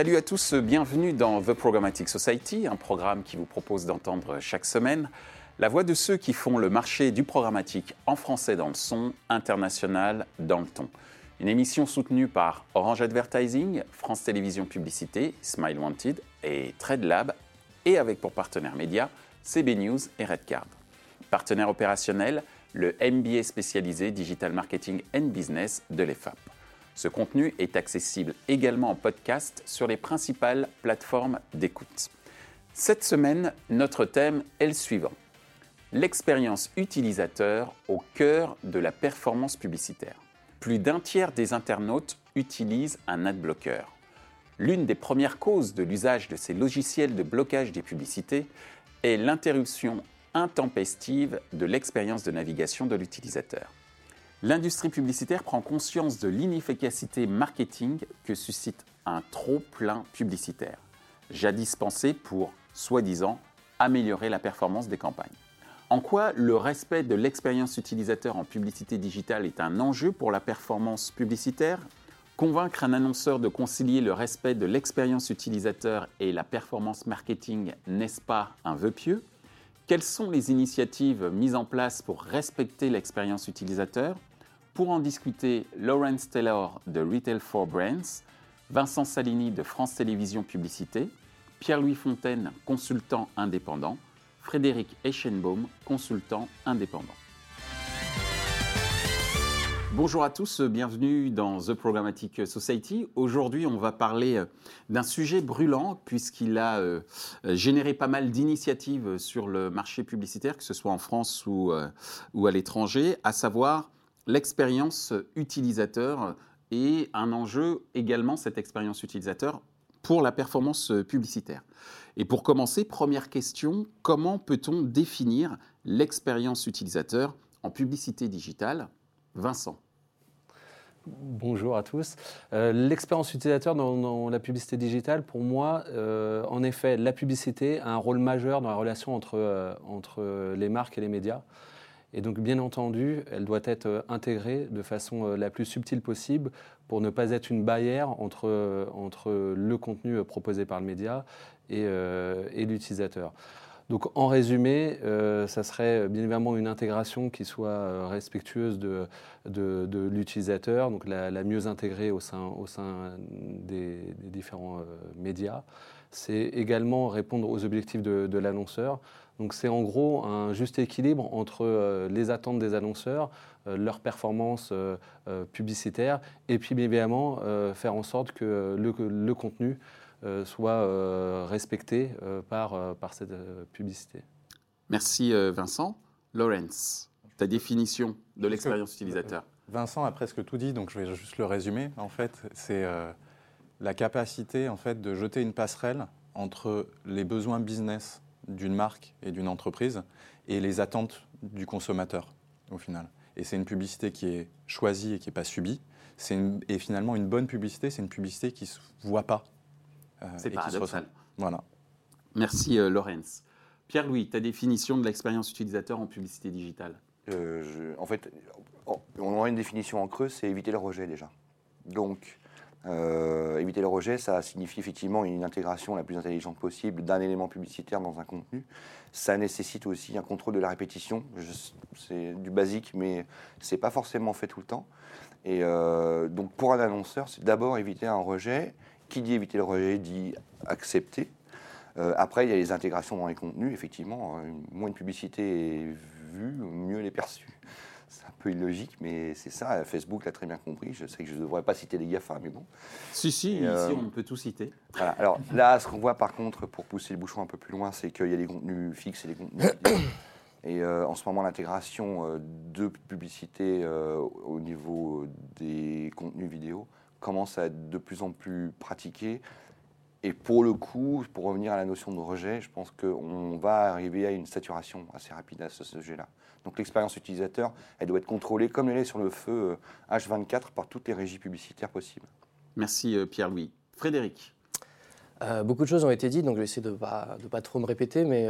Salut à tous, bienvenue dans The Programmatic Society, un programme qui vous propose d'entendre chaque semaine la voix de ceux qui font le marché du programmatique en français dans le son, international dans le ton. Une émission soutenue par Orange Advertising, France Télévisions Publicité, Smile Wanted et TradeLab, et avec pour partenaires médias CB News et Redcard. Partenaire opérationnel, le MBA spécialisé Digital Marketing and Business de l'EFAP. Ce contenu est accessible également en podcast sur les principales plateformes d'écoute. Cette semaine, notre thème est le suivant. L'expérience utilisateur au cœur de la performance publicitaire. Plus d'un tiers des internautes utilisent un adblocker. L'une des premières causes de l'usage de ces logiciels de blocage des publicités est l'interruption intempestive de l'expérience de navigation de l'utilisateur. L'industrie publicitaire prend conscience de l'inefficacité marketing que suscite un trop-plein publicitaire, jadis pensé pour, soi-disant, améliorer la performance des campagnes. En quoi le respect de l'expérience utilisateur en publicité digitale est un enjeu pour la performance publicitaire? Convaincre un annonceur de concilier le respect de l'expérience utilisateur et la performance marketing n'est-ce pas un vœu pieux? Quelles sont les initiatives mises en place pour respecter l'expérience utilisateur? Pour en discuter, Lawrence Taylor de Retail for Brands, Vincent Salini de France Télévisions Publicité, Pierre-Louis Fontaine, consultant indépendant, Frédéric Eschenbaum, consultant indépendant. Bonjour à tous, bienvenue dans The Programmatic Society. Aujourd'hui, on va parler d'un sujet brûlant puisqu'il a euh, généré pas mal d'initiatives sur le marché publicitaire, que ce soit en France ou, euh, ou à l'étranger, à savoir l'expérience utilisateur et un enjeu également, cette expérience utilisateur, pour la performance publicitaire. Et pour commencer, première question, comment peut-on définir l'expérience utilisateur en publicité digitale? Vincent. Bonjour à tous. Euh, l'expérience utilisateur dans, la publicité digitale, pour moi, euh, en effet, la publicité a un rôle majeur dans la relation entre, euh, entre les marques et les médias. Et donc, bien entendu, elle doit être euh, intégrée de façon euh, la plus subtile possible pour ne pas être une barrière entre, euh, le contenu proposé par le média et, et l'utilisateur. Donc, en résumé, ça serait bien évidemment une intégration qui soit respectueuse de, l'utilisateur, donc la, mieux intégrée au sein, des, différents médias. C'est également répondre aux objectifs de l'annonceur. Donc c'est en gros un juste équilibre entre euh, les attentes des annonceurs, euh, leur performance euh, publicitaire, et puis bien évidemment faire en sorte que le, contenu soit respecté par, par cette publicité. Merci Vincent. Lawrence, ta définition de l'expérience utilisateur. Vincent a presque tout dit, donc je vais juste le résumer. En fait, c'est la capacité en fait, de jeter une passerelle entre les besoins business d'une marque et d'une entreprise et les attentes du consommateur au final. Et c'est une publicité qui est choisie et qui n'est pas subie. Une, et finalement, une bonne publicité, c'est une publicité qui ne se voit pas. Euh, c'est paradoxal. Voilà. Merci euh, Laurence. Pierre-Louis, ta définition de l'expérience utilisateur en publicité digitale? Euh, En fait, on aura une définition en creux, c'est éviter le rejet déjà. Donc, euh, éviter le rejet, ça signifie effectivement une intégration la plus intelligente possible d'un élément publicitaire dans un contenu. Ça nécessite aussi un contrôle de la répétition. C'est du basique, mais c'est pas forcément fait tout le temps. Et euh, donc pour un annonceur, c'est d'abord éviter un rejet. Qui dit éviter le rejet dit accepter. Euh, après, il y a les intégrations dans les contenus. Effectivement, moins une publicité est vue, mieux elle est perçue c'est un peu illogique, mais c'est ça. Facebook l'a très bien compris. Je sais que je ne devrais pas citer les GAFA, mais bon. Si, si, ici, euh, on peut tout citer. Alors là, ce qu'on voit par contre, pour pousser le bouchon un peu plus loin, c'est qu'il y a des contenus fixes et des contenus Et euh, en ce moment, l'intégration euh, de publicité au niveau des contenus vidéo commence à être de plus en plus pratiquée. Et pour le coup, pour revenir à la notion de rejet, je pense qu'on va arriver à une saturation assez rapide à ce sujet-là. Donc l'expérience utilisateur, elle doit être contrôlée comme elle est sur le feu H24 euh, par toutes les régies publicitaires possibles. Merci euh, Pierre-Louis. Frédéric euh, beaucoup de choses ont été dites, donc je vais essayer de ne pas, pas, trop me répéter, mais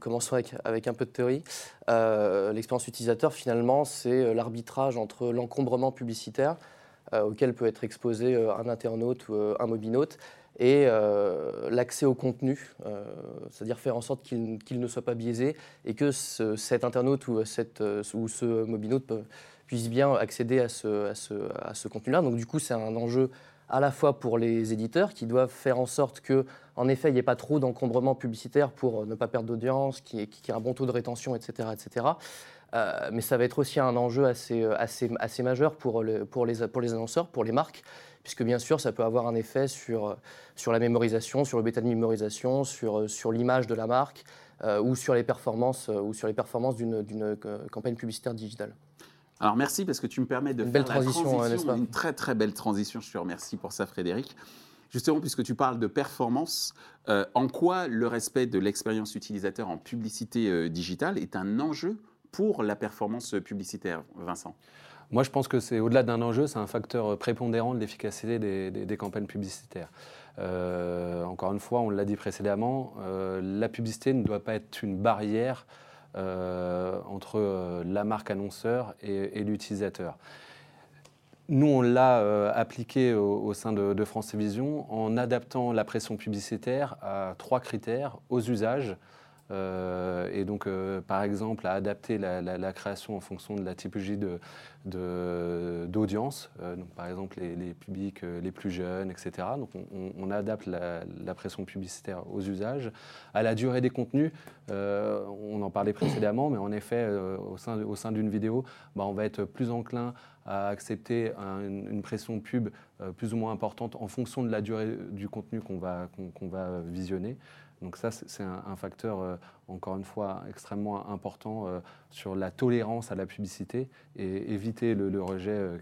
commençons avec, avec, un peu de théorie. L'expérience utilisateur, finalement, c'est l'arbitrage entre l'encombrement publicitaire auquel peut être exposé un internaute ou un mobinaute et l'accès au contenu, c'est-à-dire faire en sorte qu'il ne soit pas biaisé et que cet internaute ou, ou ce mobinaute puisse bien accéder à ce, contenu-là. Donc du coup, c'est un enjeu à la fois pour les éditeurs qui doivent faire en sorte que, en effet, il n'y ait pas trop d'encombrement publicitaire pour ne pas perdre d'audience, qu'il y, ait un bon taux de rétention, etc. etc. Euh, mais ça va être aussi un enjeu assez, assez, assez majeur pour, le, pour, les, pour les annonceurs, pour les marques, puisque bien sûr, ça peut avoir un effet sur, sur la mémorisation, sur le bêta de mémorisation, sur, sur l'image de la marque euh, ou sur les performances, ou sur les performances d'une campagne publicitaire digitale. Alors merci parce que tu me permets de une faire belle transition, la transition une très très belle transition. Je te remercie pour ça, Frédéric. Justement, puisque tu parles de performance, euh, en quoi le respect de l'expérience utilisateur en publicité euh, digitale est un enjeu pour la performance publicitaire, Vincent? Moi, je pense que c'est au-delà d'un enjeu, c'est un facteur prépondérant de l'efficacité des, campagnes publicitaires. Euh, encore une fois, on l'a dit précédemment, la publicité ne doit pas être une barrière euh, entre euh, la marque annonceur et, l'utilisateur. Nous, on l'a euh, appliqué au, sein de, France Télévisions en adaptant la pression publicitaire à trois critères aux usages, euh, et donc, euh, par exemple, à adapter la, création en fonction de la typologie d'audience, euh, par exemple les, publics les plus jeunes, etc. Donc, on, adapte la, pression publicitaire aux usages. À la durée des contenus, on en parlait précédemment, mais en effet, au sein, d'une vidéo, bah, on va être plus enclin à accepter une, pression pub plus ou moins importante en fonction de la durée du contenu qu'on va visionner. Donc ça, c'est un, facteur, euh, encore une fois, extrêmement important euh, sur la tolérance à la publicité et éviter le, rejet euh,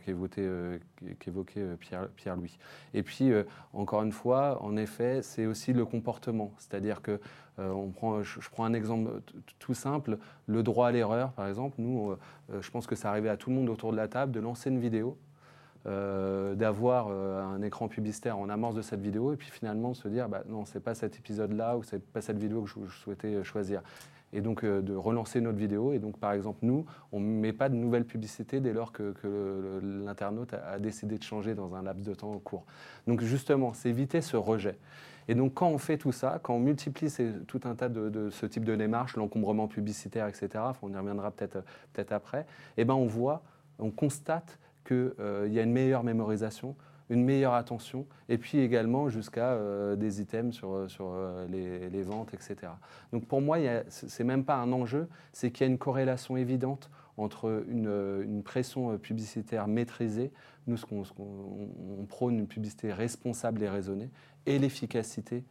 qu'évoquait Pierre, louis Et puis, encore une fois, en effet, c'est aussi le comportement. C'est-à-dire que, on prend, je, prends un exemple tout simple, le droit à l'erreur, par exemple. Nous, je pense que ça arrivait à tout le monde autour de la table de lancer une vidéo euh, d'avoir euh, un écran publicitaire en amorce de cette vidéo et puis finalement se dire bah, non, c'est pas cet épisode-là ou c'est pas cette vidéo que je, souhaitais euh, choisir. Et donc de relancer notre vidéo. Et donc par exemple, nous, on ne met pas de nouvelles publicités dès lors que, l'internaute a, décidé de changer dans un laps de temps court. Donc justement, c'est éviter ce rejet. Et donc quand on fait tout ça, quand on multiplie tout un tas de, ce type de démarches, l'encombrement publicitaire, etc., on y reviendra peut-être peut après, eh ben on voit, on constate qu'il euh, y a une meilleure mémorisation, une meilleure attention, et puis également jusqu'à euh, des items sur, euh, sur les, ventes, etc. Donc pour moi, ce n'est même pas un enjeu, c'est qu'il y a une corrélation évidente entre une, pression publicitaire maîtrisée, nous ce qu'on, on prône une publicité responsable et raisonnée, et l'efficacité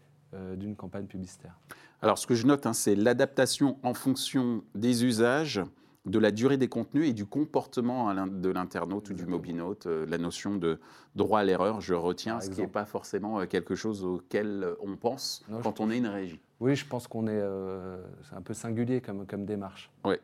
d'une campagne publicitaire. Alors ce que je note, hein, c'est l'adaptation en fonction des usages, de la durée des contenus et du comportement de l'internaute ou du mobinaute, euh, la notion de droit à l'erreur, je retiens, ce qui n'est pas forcément euh, quelque chose auquel euh, on pense quand on est une régie. Oui, je pense qu'on est, c'est un peu singulier comme, comme démarche. Oui.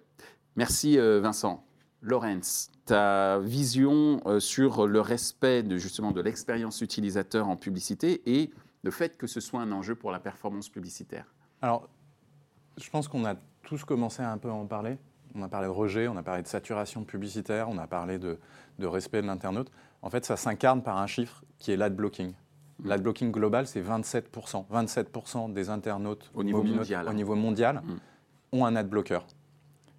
Merci Vincent. Lorenz, ta vision sur le respect de, justement de l'expérience utilisateur en publicité et le fait que ce soit un enjeu pour la performance publicitaire? Alors, je pense qu'on a tous commencé à un peu en parler. On a parlé de rejet, on a parlé de saturation publicitaire, on a parlé de, respect de l'internaute. En fait, ça s'incarne par un chiffre qui est l'ad-blocking. L'ad-blocking global, c'est 27%. 27% des internautes au niveau mondial, au niveau mondial mm. ont un ad-blocker.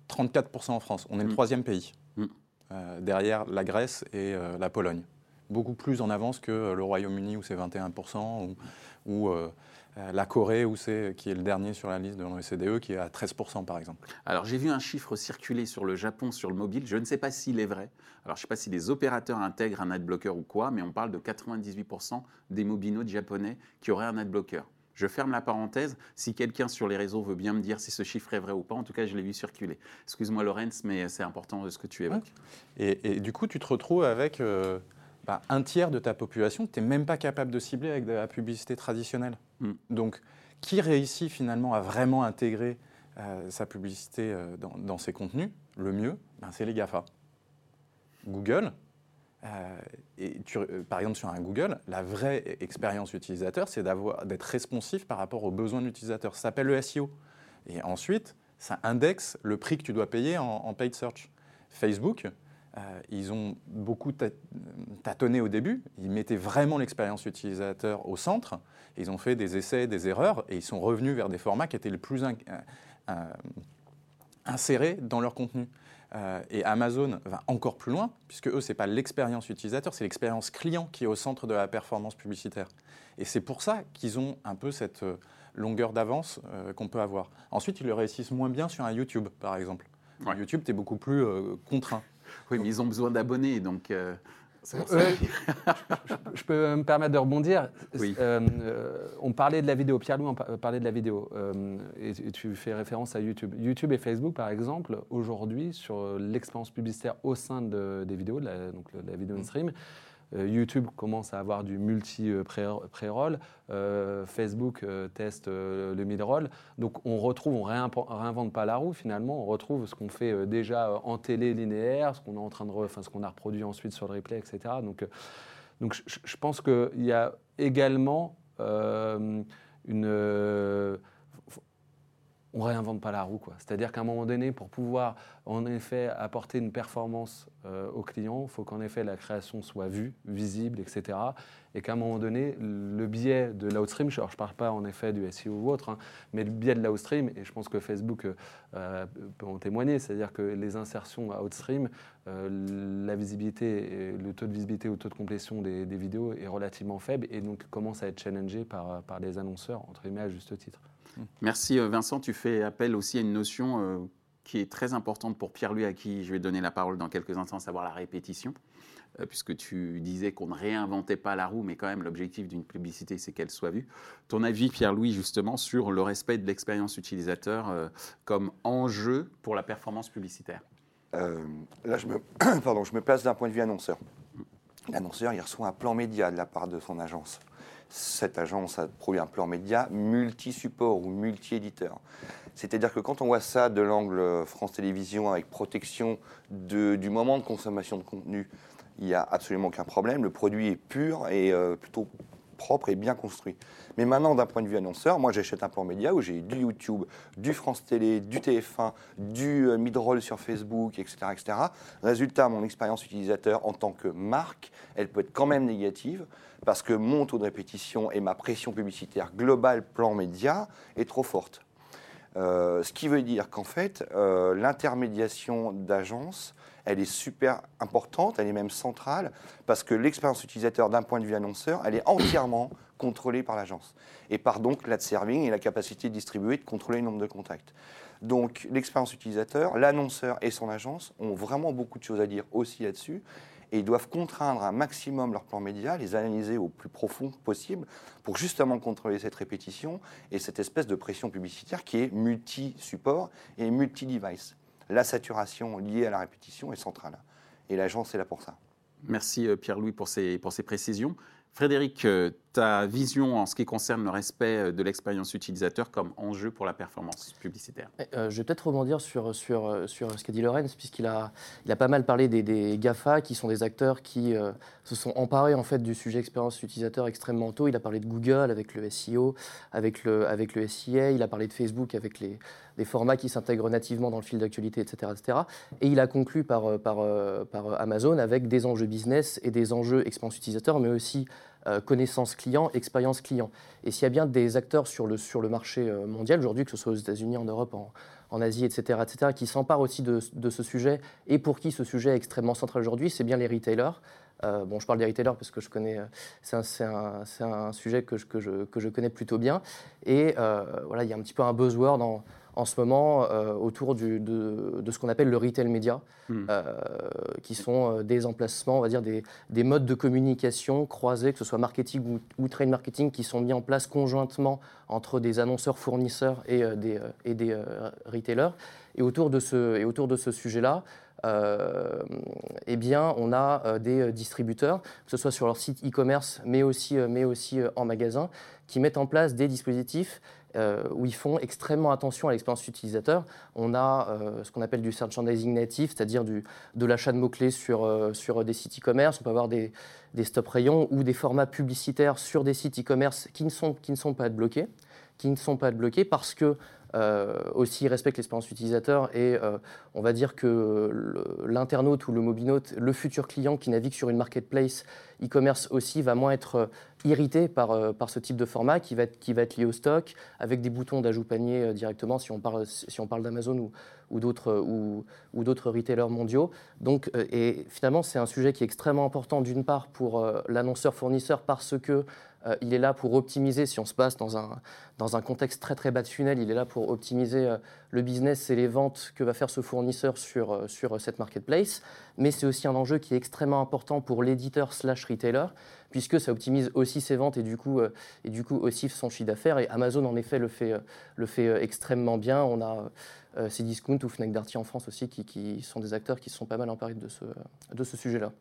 34% en France. On est le mm. troisième pays, mm. euh, derrière la Grèce et euh, la Pologne. Beaucoup plus en avance que le Royaume-Uni où c'est 21% ou, ou euh, la Corée, où c'est, qui est le dernier sur la liste de l'OECDE, qui est à 13% par exemple. Alors j'ai vu un chiffre circuler sur le Japon, sur le mobile, je ne sais pas s'il est vrai. Alors je ne sais pas si les opérateurs intègrent un adblocker ou quoi, mais on parle de 98% des mobinotes japonais qui auraient un adblocker. Je ferme la parenthèse. Si quelqu'un sur les réseaux veut bien me dire si ce chiffre est vrai ou pas, en tout cas, je l'ai vu circuler. Excuse-moi, Lorenz, mais c'est important ce que tu évoques. Et, du coup, tu te retrouves avec euh, bah, un tiers de ta population que tu n'es même pas capable de cibler avec de la publicité traditionnelle. Hmm. Donc, qui réussit finalement à vraiment intégrer euh, sa publicité euh, dans, ses contenus Le mieux, ben, c'est les GAFA. Google, euh, et par exemple sur un Google, la vraie expérience utilisateur, c'est d'être responsif par rapport aux besoins de l'utilisateur. Ça s'appelle le SEO. Et ensuite, ça indexe le prix que tu dois payer en, paid search. Facebook, ils ont beaucoup tâtonné au début. Ils mettaient vraiment l'expérience utilisateur au centre. Ils ont fait des essais, des erreurs, et ils sont revenus vers des formats qui étaient le plus insérés dans leur contenu. Euh, et Amazon va encore plus loin, puisque eux, ce n'est pas l'expérience utilisateur, c'est l'expérience client qui est au centre de la performance publicitaire. Et c'est pour ça qu'ils ont un peu cette euh, longueur d'avance euh, qu'on peut avoir. Ensuite, ils le réussissent moins bien sur un YouTube, par exemple. YouTube, tu es beaucoup plus contraint. Oui, mais ils ont besoin d'abonnés, donc je peux me permettre de rebondir. Euh, on parlait de la vidéo, Pierre-Louis on parlait de la vidéo, euh, et, tu fais référence à YouTube. YouTube et Facebook, par exemple, aujourd'hui, sur l'expérience publicitaire au sein des vidéos, donc la vidéo in stream, euh, YouTube commence à avoir du multi-pré-roll, euh, Facebook euh, teste le mid-roll. Donc on retrouve, on réinvente pas la roue finalement, on retrouve ce qu'on fait déjà en télé linéaire, ce qu'on est en train de, enfin, ce qu'on a reproduit ensuite sur le replay, etc. Donc, donc je, je pense qu'il y a également une on réinvente pas la roue. C'est-à-dire qu'à un moment donné, pour pouvoir en effet apporter une performance euh, au client, il faut qu'en effet la création soit vue, visible, etc. Et qu'à un moment donné, le biais de l'outstream, je ne parle pas en effet du SEO ou autre, hein, mais le biais de l'outstream, et je pense que Facebook euh, peut en témoigner, c'est-à-dire que les insertions outstream, euh, la visibilité, le taux de visibilité ou le taux de complétion des, vidéos est relativement faible et donc commence à être challengé par, par les annonceurs, entre guillemets, à juste titre. Merci euh, Vincent. Tu fais appel aussi à une notion euh, qui est très importante pour Pierre-Louis, à qui je vais donner la parole dans quelques instants, à savoir la répétition. Euh, puisque tu disais qu'on ne réinventait pas la roue, mais quand même l'objectif d'une publicité, c'est qu'elle soit vue. Ton avis, Pierre-Louis, justement, sur le respect de l'expérience utilisateur comme enjeu pour la performance publicitaire? Là, je me, pardon, je me place d'un point de vue annonceur. L'annonceur, il reçoit un plan média de la part de son agence cette agence a produit un plan média multi-support ou multi-éditeur. C'est-à-dire que quand on voit ça de l'angle France Télévisions avec protection du moment de consommation de contenu, il n'y a absolument aucun problème. Le produit est pur et euh, plutôt propre et bien construit. Mais maintenant, d'un point de vue annonceur, moi j'achète un plan média où j'ai du YouTube, du France Télé, du TF1, du euh, mid-roll sur Facebook, etc., etc. Résultat, mon expérience utilisateur en tant que marque, elle peut être quand même négative parce que mon taux de répétition et ma pression publicitaire globale plan média est trop forte. Euh, ce qui veut dire qu'en fait, euh, l'intermédiation d'agence elle est super importante, elle est même centrale, parce que l'expérience utilisateur d'un point de vue annonceur, elle est entièrement contrôlée par l'agence. Et par donc l'ad serving et la capacité de distribuer, de contrôler le nombre de contacts. Donc l'expérience utilisateur, l'annonceur et son agence ont vraiment beaucoup de choses à dire aussi là-dessus et ils doivent contraindre un maximum leur plan média, les analyser au plus profond possible pour justement contrôler cette répétition et cette espèce de pression publicitaire qui est multi-support et multi-device la saturation liée à la répétition est centrale. Et l'agence est là pour ça. Merci euh, Pierre-Louis pour ces, pour ces précisions. Frédéric, euh, ta vision en ce qui concerne le respect euh, de l'expérience utilisateur comme enjeu pour la performance publicitaire? Eh, Je vais peut-être rebondir sur, sur, sur ce qu'a dit Lorenz, puisqu'il a, il a pas mal parlé des, GAFA, qui sont des acteurs qui se sont emparés en fait, du sujet expérience utilisateur extrêmement tôt. Il a parlé de Google avec le SEO, avec le, avec le SIA, il a parlé de Facebook avec les, des formats qui s'intègrent nativement dans le fil d'actualité, etc., etc. Et il a conclu par, euh, par, euh, par Amazon avec des enjeux business et des enjeux expérience utilisateur, mais aussi euh, connaissance client, expérience client. Et s'il y a bien des acteurs sur le, sur le marché mondial aujourd'hui, que ce soit aux États-Unis, en Europe, en, Asie, etc., etc., qui s'emparent aussi de, de, ce sujet et pour qui ce sujet est extrêmement central aujourd'hui, c'est bien les retailers. bon, je parle des retailers parce que je connais, c'est un, un, un, sujet que je, que, je, que je, connais plutôt bien. Et voilà, il y a un petit peu un buzzword dans, en ce moment euh, autour de, ce qu'on appelle le retail média, hmm. euh, qui sont euh, des emplacements, on va dire des, modes de communication croisés, que ce soit marketing ou, trade marketing, qui sont mis en place conjointement entre des annonceurs fournisseurs et des, et des retailers. Et autour de ce, et autour de ce sujet-là, eh bien, on a des distributeurs, que ce soit sur leur site e-commerce, mais aussi, mais aussi en magasin, qui mettent en place des dispositifs euh, où ils font extrêmement attention à l'expérience utilisateur. On a euh, ce qu'on appelle du merchandising native, c'est-à-dire de l'achat de mots-clés sur, euh, sur des sites e-commerce. On peut avoir des, stop rayons ou des formats publicitaires sur des sites e-commerce qui, ne sont, qui ne sont pas bloqués qui ne sont pas bloqués parce que aussi respectent l'expérience utilisateur et on va dire que l'internaute ou le mobinaute, le futur client qui navigue sur une marketplace e-commerce aussi va moins être irrité par, par ce type de format qui va, être, qui va être lié au stock, avec des boutons d'ajout panier directement si on parle, si parle d'Amazon ou, ou d'autres ou, ou retailers mondiaux. Donc, et finalement, c'est un sujet qui est extrêmement important d'une part pour l'annonceur-fournisseur parce que euh, il est là pour optimiser, si on se passe dans un, dans un contexte très très bas de funnel, il est là pour optimiser euh, le business et les ventes que va faire ce fournisseur sur, euh, sur cette marketplace. Mais c'est aussi un enjeu qui est extrêmement important pour l'éditeur slash retailer, puisque ça optimise aussi ses ventes et du coup, coup aussi son chiffre d'affaires. Et Amazon, en effet, le fait, le fait extrêmement bien. On a euh, Cdiscount ou Fnac Darty en France aussi, qui, sont des acteurs qui sont pas mal emparés de ce, de ce sujet-là.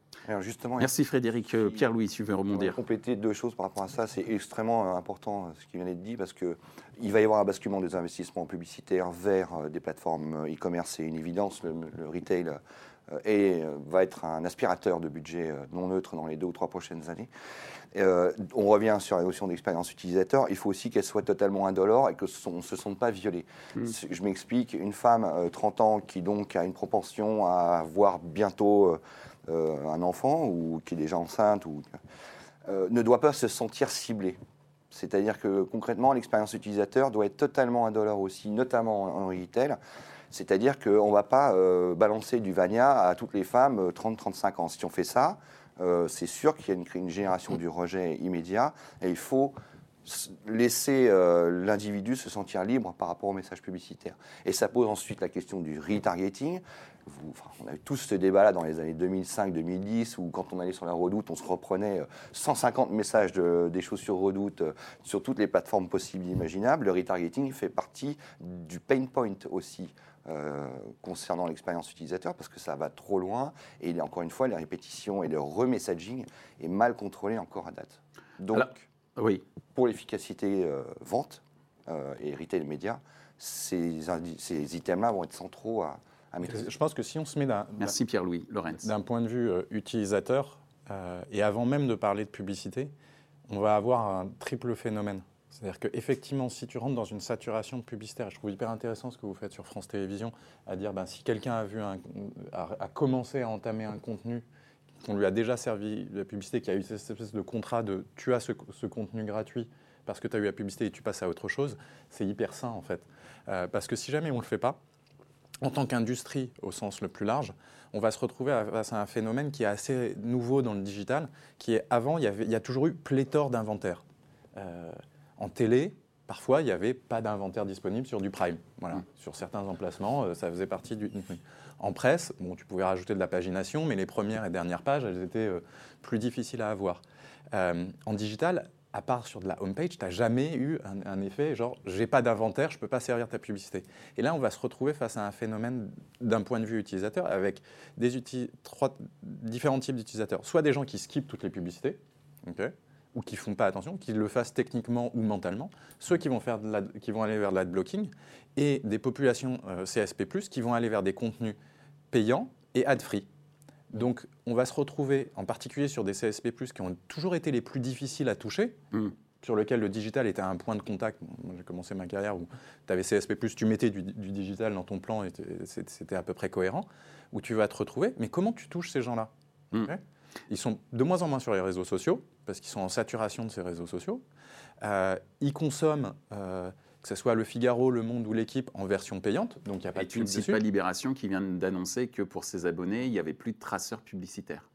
justement, Merci Frédéric. Euh, Pierre-Louis, tu veux rebondir. compléter deux choses par rapport à ça. C'est extrêmement euh, important ce qui vient d'être dit parce qu'il va y avoir un basculement des investissements publicitaires vers des plateformes e-commerce. C'est une évidence. Le, le retail et va être un aspirateur de budget non neutre dans les deux ou trois prochaines années. Euh, on revient sur la notion d'expérience utilisateur. Il faut aussi qu'elle soit totalement indolore et que ne se sente pas violée. Mm. Je m'explique, une femme, 30 euh, ans, qui donc a une propension à avoir bientôt euh, un enfant ou qui est déjà enceinte, ou, ne doit pas se sentir ciblée. C'est-à-dire que concrètement, l'expérience utilisateur doit être totalement indolore aussi, notamment en retail. C'est-à-dire qu'on ne va pas balancer du Vania à toutes les femmes 30-35 ans. Si on fait ça, euh, c'est sûr qu'il y a une, génération du rejet immédiat et il faut laisser euh, l'individu se sentir libre par rapport au message publicitaire. Et ça pose ensuite la question du retargeting. on a eu tous ce débat-là dans les années 2005-2010, où quand on allait sur la redoute, on se reprenait 150 euh, messages des chaussures redoute sur toutes les plateformes possibles et imaginables. Le retargeting fait partie du pain point aussi. Euh, concernant l'expérience utilisateur parce que ça va trop loin et encore une fois, les répétitions et le remessaging est mal contrôlé encore à date. Donc, oui. pour l'efficacité euh, vente euh, et retail média, ces, ces items-là vont être centraux à, à maîtriser. Je pense que si on se met d'un, Merci Pierre-Louis Lorenz. D'un point de vue utilisateur, et avant même de parler de publicité, on va avoir un triple phénomène. C'est-à-dire qu'effectivement, si tu rentres dans une saturation publicitaire, je trouve hyper intéressant ce que vous faites sur France Télévisions, à dire ben, si quelqu'un a, a, commencé à entamer un contenu, qu'on lui a déjà servi la publicité, qui a eu cette espèce de contrat de tu as ce, contenu gratuit parce que tu as eu la publicité et tu passes à autre chose, c'est hyper sain en fait. Euh, parce que si jamais on ne le fait pas, en tant qu'industrie au sens le plus large, on va se retrouver face à un phénomène qui est assez nouveau dans le digital, qui est avant, il y, avait, il y a toujours eu pléthore d'inventaires. Euh, en télé, parfois, il n'y avait pas d'inventaire disponible sur du prime. Voilà. Mmh. Sur certains emplacements, euh, ça faisait partie du. En presse, bon, tu pouvais rajouter de la pagination, mais les premières et dernières pages, elles étaient euh, plus difficiles à avoir. Euh, en digital, à part sur de la homepage, tu n'as jamais eu un, effet genre j'ai pas d'inventaire, je ne peux pas servir ta publicité. Et là, on va se retrouver face à un phénomène d'un point de vue utilisateur avec des trois, différents types d'utilisateurs. Soit des gens qui skippent toutes les publicités, ok ou qui ne font pas attention, qui le fassent techniquement ou mentalement, ceux qui vont, faire qui vont aller vers de blocking et des populations euh, CSP, qui vont aller vers des contenus payants et ad-free. Donc, on va se retrouver, en particulier sur des CSP, qui ont toujours été les plus difficiles à toucher, mm. sur lesquels le digital était un point de contact. J'ai commencé ma carrière où tu avais CSP, tu mettais du, digital dans ton plan et c'était à peu près cohérent, où tu vas te retrouver. Mais comment tu touches ces gens-là? Mm. Ils sont de moins en moins sur les réseaux sociaux, parce qu'ils sont en saturation de ces réseaux sociaux. Euh, ils consomment, euh, que ce soit le Figaro, le Monde ou l'équipe, en version payante, donc il n'y a pas Et de tu ne cites pas Libération qui vient d'annoncer que pour ses abonnés, il n'y avait plus de traceurs publicitaires.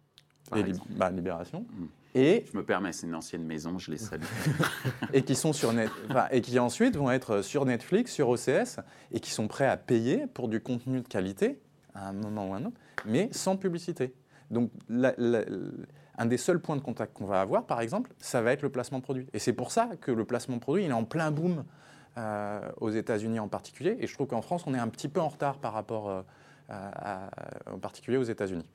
Et bah, Libération. Hmm. Et je me permets, c'est une ancienne maison, je les salue. et qui sont sur net, et qui ensuite vont être sur Netflix, sur OCS, et qui sont prêts à payer pour du contenu de qualité à un moment ou à un autre, mais sans publicité. Donc, un des seuls points de contact qu'on va avoir, par exemple, ça va être le placement produit. Et c'est pour ça que le placement produit, il est en plein boom euh, aux États-Unis en particulier. Et je trouve qu'en France, on est un petit peu en retard par rapport euh, en particulier aux États-Unis.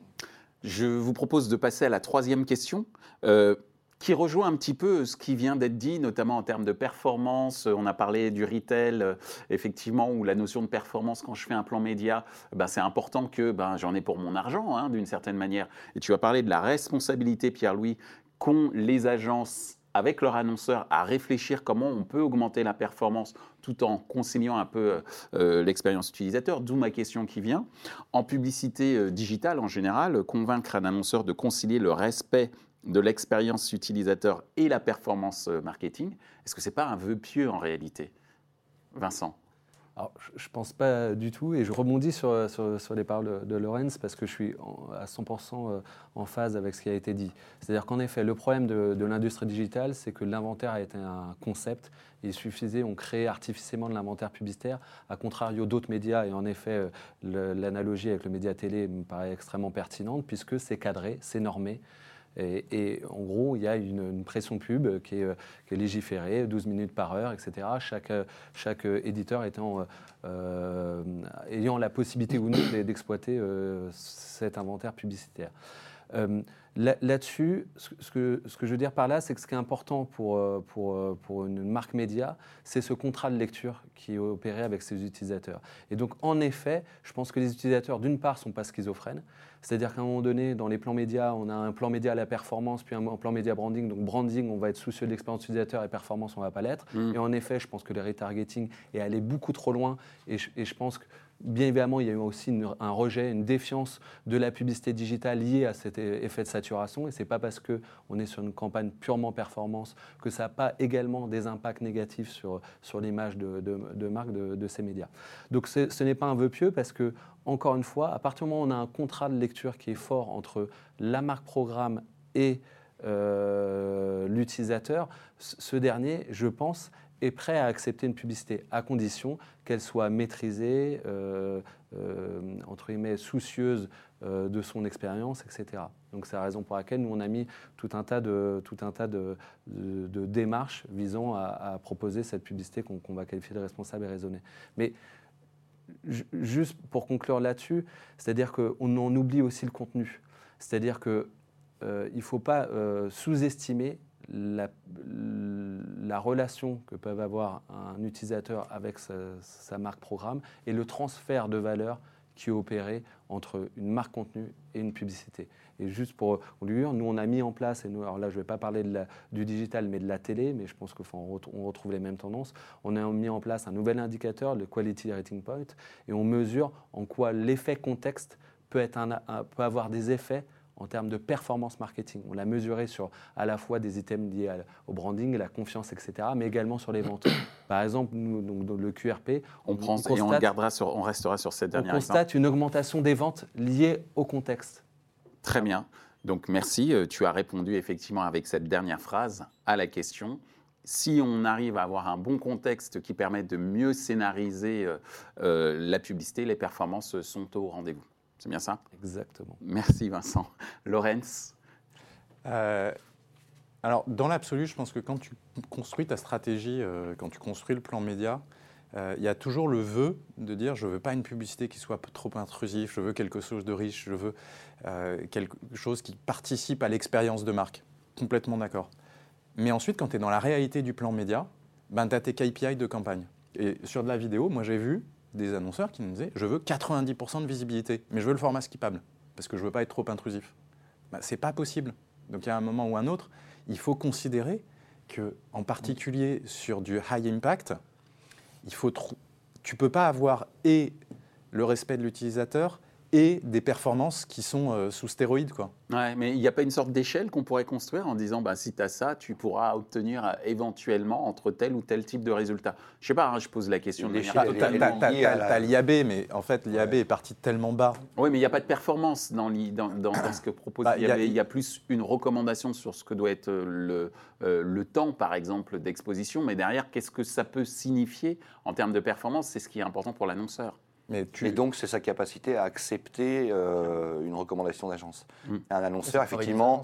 Je vous propose de passer à la troisième question. Euh, qui rejoint un petit peu ce qui vient d'être dit, notamment en termes de performance. On a parlé du retail, euh, effectivement, où la notion de performance, quand je fais un plan média, ben, c'est important que ben, j'en ai pour mon argent, hein, d'une certaine manière. Et tu as parlé de la responsabilité, Pierre-Louis, qu'ont les agences avec leur annonceur à réfléchir comment on peut augmenter la performance tout en conciliant un peu euh, l'expérience utilisateur, d'où ma question qui vient. En publicité euh, digitale, en général, convaincre un annonceur de concilier le respect de l'expérience utilisateur et la performance euh, marketing, est-ce que ce n'est pas un vœu pieux en réalité? Vincent? Je ne pense pas du tout, et je rebondis sur, sur, les paroles de Lorenz parce que je suis à 100% euh, en phase avec ce qui a été dit. C'est-à-dire qu'en effet, le problème de, de l'industrie digitale, c'est que l'inventaire a été un concept. Il suffisait, on créait artificiellement de l'inventaire publicitaire, à contrario d'autres médias, et en effet, euh, l'analogie avec le média télé me paraît extrêmement pertinente, puisque c'est cadré, c'est normé. Et, en gros, il y a une, pression pub qui est, légiférée, 12 minutes par heure, etc. Chaque, éditeur étant, euh, ayant la possibilité ou non d'exploiter euh, cet inventaire publicitaire. Euh, là-dessus, ce, que, je veux dire par là, c'est que ce qui est important pour, pour une marque média, c'est ce contrat de lecture qui est opéré avec ses utilisateurs. Et donc, en effet, je pense que les utilisateurs, d'une part, ne sont pas schizophrènes. C'est-à-dire qu'à un moment donné, dans les plans médias, on a un plan média à la performance, puis un plan média branding. Donc branding, on va être soucieux de l'expérience utilisateur et performance, on ne va pas l'être. Mm. Et en effet, je pense que le retargeting est allé beaucoup trop loin. Et je, pense que Bien évidemment, il y a eu aussi un rejet, une défiance de la publicité digitale liée à cet effet de saturation. Et ce n'est pas parce qu'on est sur une campagne purement performance que ça n'a pas également des impacts négatifs sur, sur l'image de, de, marque de, de, ces médias. Donc ce n'est pas un vœu pieux parce que encore une fois, à partir du moment où on a un contrat de lecture qui est fort entre la marque programme et euh, l'utilisateur, ce dernier, je pense, est prêt à accepter une publicité à condition qu'elle soit maîtrisée, euh, euh, entre guillemets, soucieuse de son expérience, etc. Donc c'est la raison pour laquelle nous on a mis tout un tas de, tout un tas de, démarches visant à, proposer cette publicité qu'on va qualifier de responsable et raisonnée. Mais juste pour conclure là-dessus, c'est-à-dire qu'on en oublie aussi le contenu. C'est-à-dire qu'il euh, ne faut pas euh, sous-estimer la, relation que peuvent avoir un utilisateur avec sa, sa, marque programme et le transfert de valeur qui est opéré entre une marque contenu et une publicité. Et juste pour dire, nous on a mis en place, et nous, alors là je ne vais pas parler du digital mais de la télé, mais je pense qu'on on retrouve les mêmes tendances, on a mis en place un nouvel indicateur, le Quality Rating Point, et on mesure en quoi l'effet contexte peut, être un, peut avoir des effets en termes de performance marketing. On l'a mesuré sur à la fois des items liés au branding, la confiance, etc., mais également sur les ventes. Par exemple, nous, donc, le QRP, on, prend et on, gardera sur, on restera sur cette dernière. On constate une augmentation des ventes liées au contexte. Très bien. Donc merci, euh, tu as répondu effectivement avec cette dernière phrase à la question. Si on arrive à avoir un bon contexte qui permet de mieux scénariser euh, euh, la publicité, les performances sont au rendez-vous. C'est bien ça? Exactement. Merci Vincent. Lorenz Alors, dans l'absolu, je pense que quand tu construis ta stratégie, quand tu construis le plan média, euh, il y a toujours le vœu de dire je ne veux pas une publicité qui soit trop intrusive, je veux quelque chose de riche, je veux euh, quelque chose qui participe à l'expérience de marque. Complètement d'accord. Mais ensuite, quand tu es dans la réalité du plan média, ben, tu as tes KPI de campagne. Et sur de la vidéo, moi j'ai vu des annonceurs qui nous disaient je veux 90% de visibilité, mais je veux le format skippable, parce que je ne veux pas être trop intrusif. Ben, Ce n'est pas possible. Donc a un moment ou un autre, il faut considérer que, en particulier sur du high impact, il faut tu peux pas avoir et le respect de l'utilisateur et des performances qui sont euh, sous stéroïdes. Quoi. Ouais, mais il n'y a pas une sorte d'échelle qu'on pourrait construire en disant bah, si tu as ça, tu pourras obtenir euh, éventuellement entre tel ou tel type de résultat. Je sais pas, hein, je pose la question. Tu as, l'IAB, mais en fait, l'IAB est parti tellement bas. Oui, mais il n'y a pas de performance dans, dans, dans, ce que propose bah, l'IAB. Il y, a plus une recommandation sur ce que doit être le, euh, le temps, par exemple, d'exposition. Mais derrière, qu'est-ce que ça peut signifier en termes de performance? C'est ce qui est important pour l'annonceur. Mais Et donc, c'est sa capacité à accepter euh, une recommandation d'agence. Mm. Un annonceur, effectivement,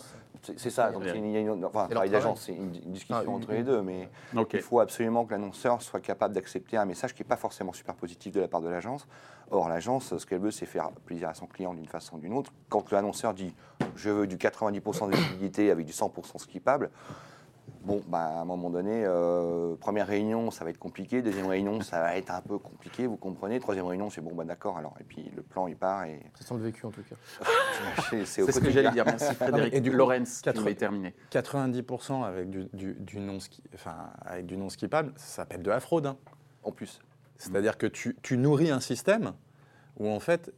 c'est ça. Donc, il y a une, enfin, travail d'agence, c'est une, discussion ah, entre les deux, mais il faut absolument que l'annonceur soit capable d'accepter un message qui n'est pas forcément super positif de la part de l'agence. Or, l'agence, ce qu'elle veut, c'est faire plaisir à son client d'une façon ou d'une autre. Quand l'annonceur dit « je veux du 90% de visibilité avec du 100% skippable », Bon, bah, à un moment donné, euh, première réunion, ça va être compliqué. Deuxième réunion, ça va être un peu compliqué, vous comprenez. Troisième réunion, c'est bon, bah d'accord, alors. Et puis le plan, il part et. Ça sent le vécu en tout cas. c'est ce que j'allais dire. Merci Frédéric. et du Lorenz, qui quatre- va terminer. 90% avec du, du- du non ski, enfin, avec du non skippable, ça s'appelle de la fraude. hein. En plus. C'est-à-dire que tu, tu nourris un système où en fait,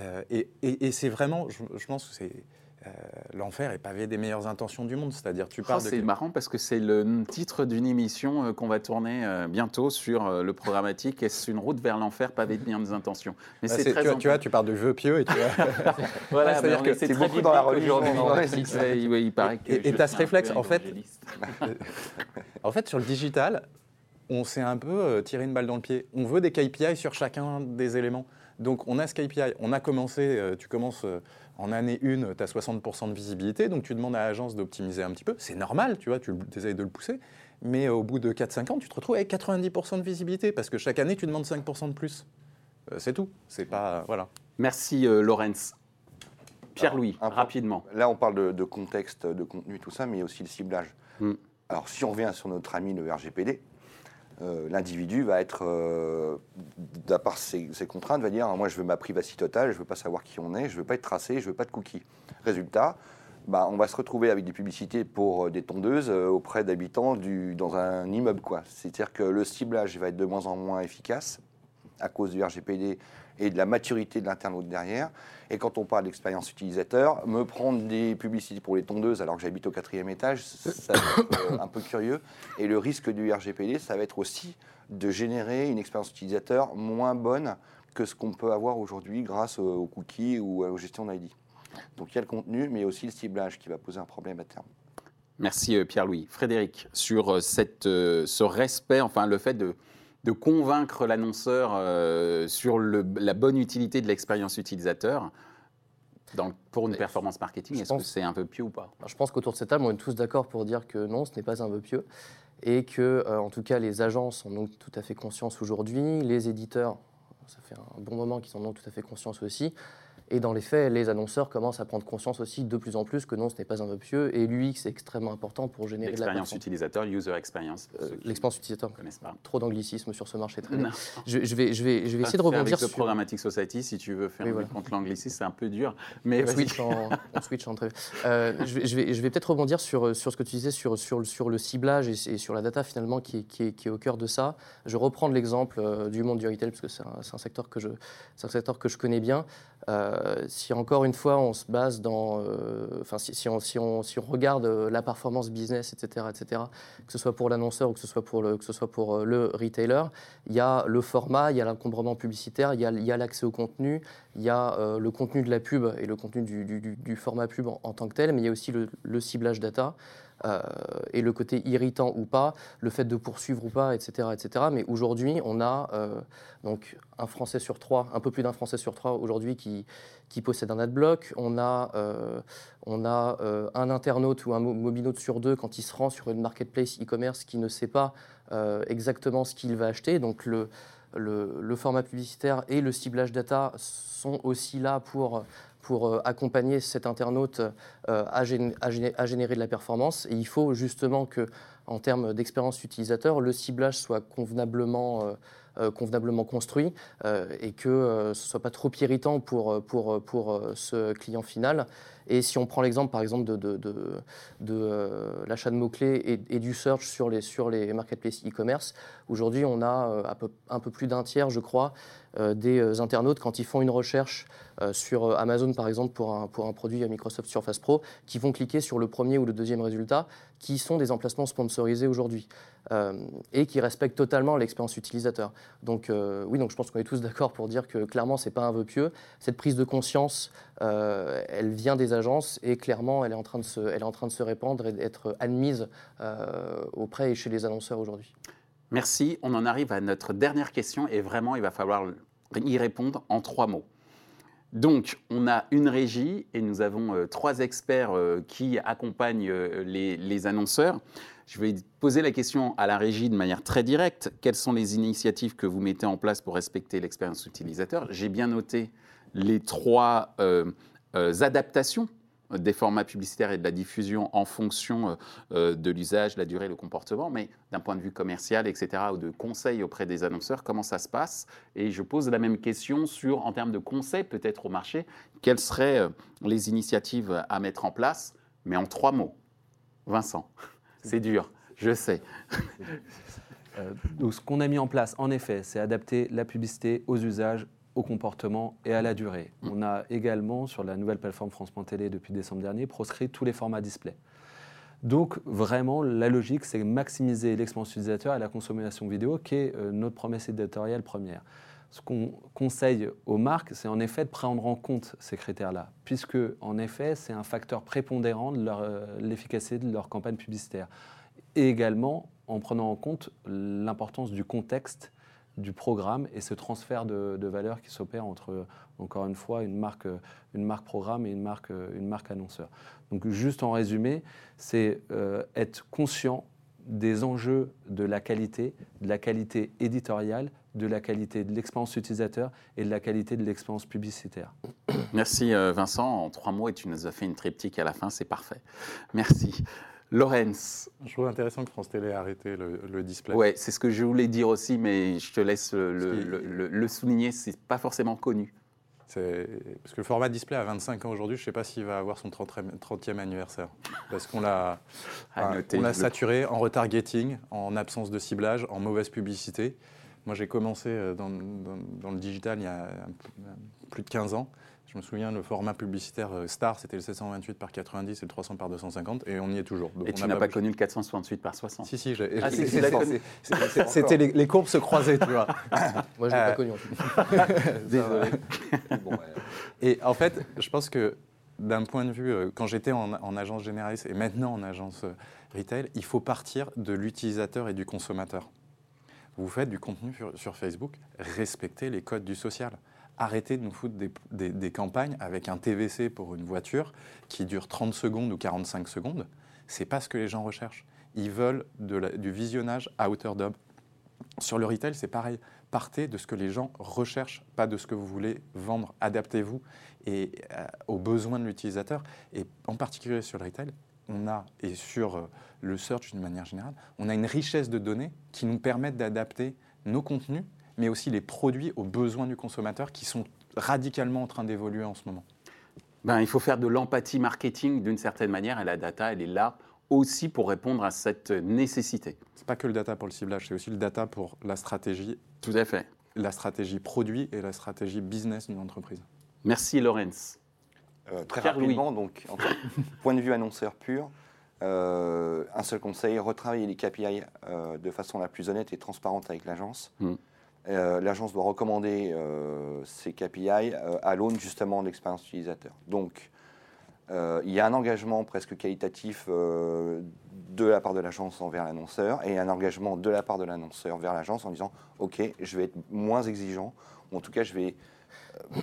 euh, et, et- et c'est vraiment, je, je pense que c'est euh, l'enfer est pavé des meilleures intentions du monde. C'est-à-dire tu Oh, pars de c'est marrant parce que c'est le titre d'une émission euh, qu'on va tourner euh, bientôt sur le programmatique. Est-ce une route vers l'enfer pavée de bien intentions? Mais Ah, c'est très tu, vois, tu vois, tu pars du vœu pieux et tu vois. Voilà, c'est-à-dire que est- c'est beaucoup dans la religion. Il- paraît que Et- t'as suis ce réflexe, en fait. En fait, sur le digital, on s'est un peu tiré une balle dans le pied. On veut des KPI sur chacun des éléments. Donc, on a ce KPI. On a commencé, tu commences en année 1, tu as 60% de visibilité. Donc, tu demandes à l'agence d'optimiser un petit peu. C'est normal, tu vois, tu essayes de le pousser. Mais euh, au bout de 4-5 ans, tu te retrouves avec 90% de visibilité parce que chaque année, tu demandes 5% de plus. Euh, c'est tout. C'est pas. voilà. Merci euh, Lorenz. Pierre-Louis, rapidement. Là, on parle de, de contexte, de contenu, tout ça, mais il y a aussi le ciblage. Mm. Alors, si on revient sur notre ami le RGPD, euh, l'individu va être, euh, part ses, contraintes, va dire Moi, je veux ma privacité totale, je veux pas savoir qui on est, je veux pas être tracé, je veux pas de cookies. Résultat, bah, on va se retrouver avec des publicités pour euh, des tondeuses euh, auprès d'habitants dans un immeuble. C'est-à-dire que le ciblage va être de moins en moins efficace à cause du RGPD et de la maturité de l'internaute derrière. Et quand on parle d'expérience utilisateur, me prendre des publicités pour les tondeuses alors que j'habite au quatrième étage, ça va être euh, un peu curieux. Et le risque du RGPD, ça va être aussi de générer une expérience utilisateur moins bonne que ce qu'on peut avoir aujourd'hui grâce aux cookies ou aux gestions d'ID. Donc il y a le contenu, mais aussi le ciblage qui va poser un problème à terme. Merci euh, Pierre-Louis. Frédéric, sur euh, cette, ce respect, enfin le fait de, de convaincre l'annonceur euh, sur le- la bonne utilité de l'expérience utilisateur dans- pour une performance marketing, est-ce que c'est un peu pieux ou pas? Je pense qu'autour de cette table, on est tous d'accord pour dire que non, ce n'est pas un vœu pieux. Et que, euh, en tout cas, les agences en ont tout à fait conscience aujourd'hui. Les éditeurs, ça fait un bon moment qu'ils en ont tout à fait conscience aussi. Et dans les faits, les annonceurs commencent à prendre conscience aussi de plus en plus que non, ce n'est pas un vœu pieux. Et l'UX c'est extrêmement important pour générer de la L'expérience utilisateur, user experience, Euh, L'expérience utilisateur. pas. Trop d'anglicisme sur ce marché très. Je, je vais, je vais, je vais essayer de rebondir sur. Programmatic Society, si tu veux faire Oui, voilà. contre l'anglicisme, c'est un peu dur. Mais on switch en, on switch en très- Euh, je vais, je peut-être rebondir sur, sur ce que tu disais sur, sur, sur le ciblage et, et sur la data finalement qui est, qui, est, qui est au cœur de ça. Je reprends l'exemple euh, du monde du retail parce que c'est un, c'est un secteur que je, c'est un secteur que je connais bien. Euh, si encore une fois on se base dans, euh, enfin si, on, si, on, si on regarde euh, la performance business, etc., etc., que ce soit pour l'annonceur ou que ce soit pour le, que ce soit pour le retailer, il y a le format, il y a l'encombrement publicitaire, il y a, l'accès au contenu, il y a le contenu de la pub et le contenu du, format pub en, tant que tel, mais il y a aussi le ciblage data euh, et le côté irritant ou pas, le fait de poursuivre ou pas, etc. etc. Mais aujourd'hui, on a euh, donc un Français sur trois, un peu plus d'un Français sur trois aujourd'hui qui, qui possède un adblock. On a, euh, on a un internaute ou un mo- mobinaute sur deux quand il se rend sur une marketplace e-commerce qui ne sait pas exactement ce qu'il va acheter. Donc le, le format publicitaire et le ciblage data sont aussi là pour, pour euh, accompagner cet internaute euh, à, gén- à géné- à générer de la performance. Et il faut justement que, en termes d'expérience utilisateur, le ciblage soit convenablement, euh, construit et que ce ne soit pas trop irritant pour, ce client final. Et si on prend l'exemple, par exemple, de, euh, l'achat de mots-clés et, du search sur les, sur les marketplaces e-commerce, aujourd'hui, on a euh, un peu, plus d'un tiers, je crois, euh, des internautes, quand ils font une recherche sur Amazon, par exemple, pour un, pour un produit à Microsoft Surface Pro, qui vont cliquer sur le premier ou le deuxième résultat, qui sont des emplacements sponsorisés aujourd'hui et qui respectent totalement l'expérience utilisateur. Donc oui, donc je pense qu'on est tous d'accord pour dire que clairement, c'est pas un vœu pieux. Cette prise de conscience, euh, elle vient des agences et clairement, elle est en train de se, elle est en train de se répandre et d'être admise euh, auprès et chez les annonceurs aujourd'hui. Merci. On en arrive à notre dernière question et vraiment, il va falloir y répondre en trois mots. Donc, on a une régie et nous avons euh, trois experts qui accompagnent les annonceurs. Je vais poser la question à la régie de manière très directe. Quelles sont les initiatives que vous mettez en place pour respecter l'expérience utilisateur? J'ai bien noté les trois euh, euh, adaptations des formats publicitaires et de la diffusion en fonction euh, de l'usage, la durée, le comportement, mais d'un point de vue commercial, etc., ou de conseil auprès des annonceurs, comment ça se passe? Et je pose la même question sur, en termes de conseils peut-être au marché, quelles seraient les initiatives à mettre en place, mais en trois mots. Vincent, c'est dur, je sais. Donc, ce qu'on a mis en place, en effet, c'est adapter la publicité aux usages, au comportement et à la durée. Mm. On a également, sur la nouvelle plateforme France.télé depuis décembre dernier, proscrit tous les formats display. Donc, vraiment, la logique, c'est maximiser l'expérience utilisateur et la consommation vidéo, qui est euh, notre promesse éditoriale première. Ce qu'on conseille aux marques, c'est en effet de prendre en compte ces critères-là, puisque, en effet, c'est un facteur prépondérant de euh, l'efficacité de leur campagne publicitaire. Et également en prenant en compte l'importance du contexte du programme et ce transfert de, de valeur qui s'opère entre, encore une fois, une marque, une marque programme et une marque, une marque annonceur. Donc juste en résumé, c'est euh, être conscient des enjeux de la qualité, de la qualité éditoriale, de la qualité de l'expérience utilisateur et de la qualité de l'expérience publicitaire. Merci euh, Vincent. En trois mots, et tu nous as fait une triptyque à la fin, c'est parfait. Merci. Lorenz. Je trouve intéressant que France Télé ait arrêté le, le display. Ouais, c'est ce que je voulais dire aussi, mais je te laisse le, le, le- souligner, c'est pas forcément connu. Parce que le format display à 25 ans aujourd'hui, je ne sais pas s'il va avoir son 30e, 30e anniversaire. Parce qu'on l'a enfin, saturé en retargeting, en absence de ciblage, en mauvaise publicité. Moi, j'ai commencé euh, dans, dans- dans le digital il y a peu- plus de 15 ans. Je me souviens, le format publicitaire euh, Star, c'était le 728 par 90 et le 300 par 250, et on y est toujours. Donc Et on tu n'a n'as pas connu le 468 par 60. Si, si, j'ai- Ah, si, C'était les, les courbes se croisaient, tu vois. Moi, je ne l'ai Euh, pas connu en tout cas. Désolé. Bon, ouais. Et en fait, je pense que d'un point de vue, euh, quand j'étais en, en agence généraliste et maintenant en agence euh, retail, il faut partir de l'utilisateur et du consommateur. Vous faites du contenu sur, Facebook, respectez les codes du social. Arrêtez de nous foutre des, campagnes avec un TVC pour une voiture qui dure 30 secondes ou 45 secondes. C'est pas ce que les gens recherchent. Ils veulent du visionnage à hauteur d'homme. Sur le retail, c'est pareil. Partez de ce que les gens recherchent, pas de ce que vous voulez vendre. Adaptez-vous euh, aux besoins de l'utilisateur. Et en particulier sur le retail, on a, et sur euh, le search d'une manière générale, on a une richesse de données qui nous permettent d'adapter nos contenus, mais aussi les produits aux besoins du consommateur qui sont radicalement en train d'évoluer en ce moment. Ben, il faut faire de l'empathie marketing d'une certaine manière, et la data, elle est là aussi pour répondre à cette nécessité. C'est pas que le data pour le ciblage, c'est aussi le data pour la stratégie, Tout à fait. la stratégie produit et la stratégie business d'une entreprise. Merci Lorenz. Euh, très rapidement, donc, en point de vue annonceur pur, euh, un seul conseil, retravailler les KPI euh, de façon la plus honnête et transparente avec l'agence. Mm. Euh, l'agence doit recommander ces KPI à l'aune justement de l'expérience utilisateur. Donc, il y a un engagement presque qualitatif de la part de l'agence envers l'annonceur et un engagement de la part de l'annonceur vers l'agence en disant Ok, je vais être moins exigeant, ou en tout cas, je vais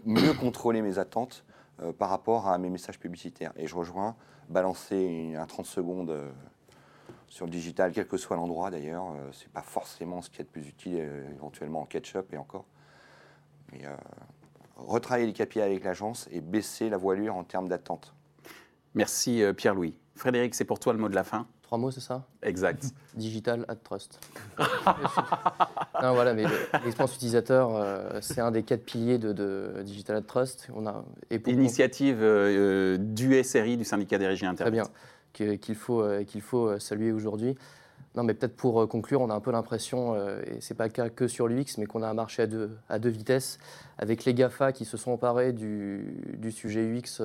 mieux contrôler mes attentes euh, par rapport à mes messages publicitaires. Et je rejoins, balancer un 30 secondes euh, sur le digital, quel que soit l'endroit d'ailleurs, euh, c'est pas forcément ce qui est le plus utile, euh, éventuellement en catch-up et encore. Mais retravailler les KPI avec l'agence et baisser la voilure en termes d'attente. Merci Pierre-Louis. Frédéric, c'est pour toi le mot de la fin Trois mots, c'est ça? Exact. Digital at trust. non, voilà, mais le- l'expérience utilisateur, euh, c'est un des quatre piliers de, de Digital at trust. On a, et pour Initiative euh, euh, du SRI, du syndicat des régies Très Internet. bien, que- qu'il faut, qu'il faut saluer aujourd'hui. Non, mais peut-être pour conclure, on a un peu l'impression, et c'est pas le cas que sur l'UX, mais qu'on a un marché à deux, à deux vitesses, avec les GAFA qui se sont emparés du, du sujet UX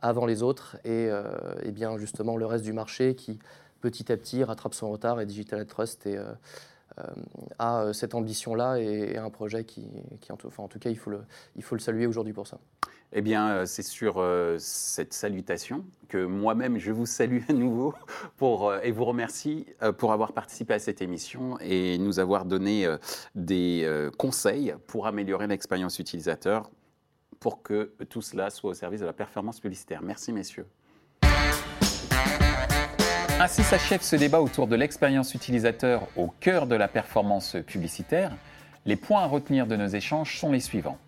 avant les autres, et, euh, et bien justement le reste du marché qui petit à petit rattrape son retard, et Digital Trust euh, euh, a euh, cette ambition-là et, un projet qui, en, tout, cas, il faut le, saluer aujourd'hui pour ça. Eh bien, c'est sur cette salutation que moi-même je vous salue à nouveau pour, et vous remercie pour avoir participé à cette émission et nous avoir donné des conseils pour améliorer l'expérience utilisateur pour que tout cela soit au service de la performance publicitaire. Merci messieurs. Ainsi s'achève ce débat autour de l'expérience utilisateur au cœur de la performance publicitaire. Les points à retenir de nos échanges sont les suivants.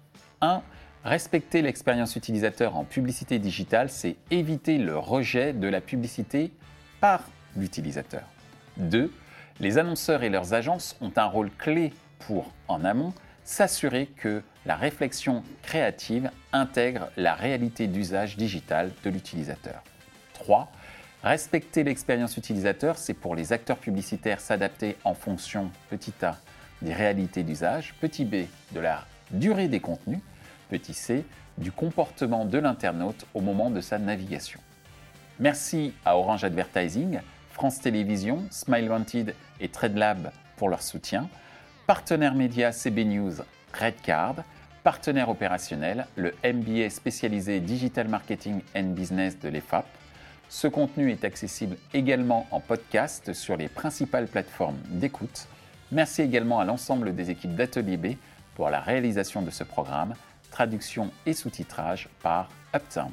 1. Respecter l'expérience utilisateur en publicité digitale, c'est éviter le rejet de la publicité par l'utilisateur. 2. Les annonceurs et leurs agences ont un rôle clé pour, en amont, s'assurer que la réflexion créative intègre la réalité d'usage digital de l'utilisateur. 3. Respecter l'expérience utilisateur, c'est pour les acteurs publicitaires s'adapter en fonction, petit a, des réalités d'usage, petit b, de la durée des contenus, petit c, du comportement de l'internaute au moment de sa navigation. Merci à Orange Advertising, France Télévisions, Smile Wanted et TradeLab pour leur soutien, partenaire média CB News, Redcard, partenaire opérationnel, le MBA spécialisé Digital Marketing and Business de l'EFAP. Ce contenu est accessible également en podcast sur les principales plateformes d'écoute. Merci également à l'ensemble des équipes d'Atelier B pour la réalisation de ce programme, traduction et sous-titrage par Uptown.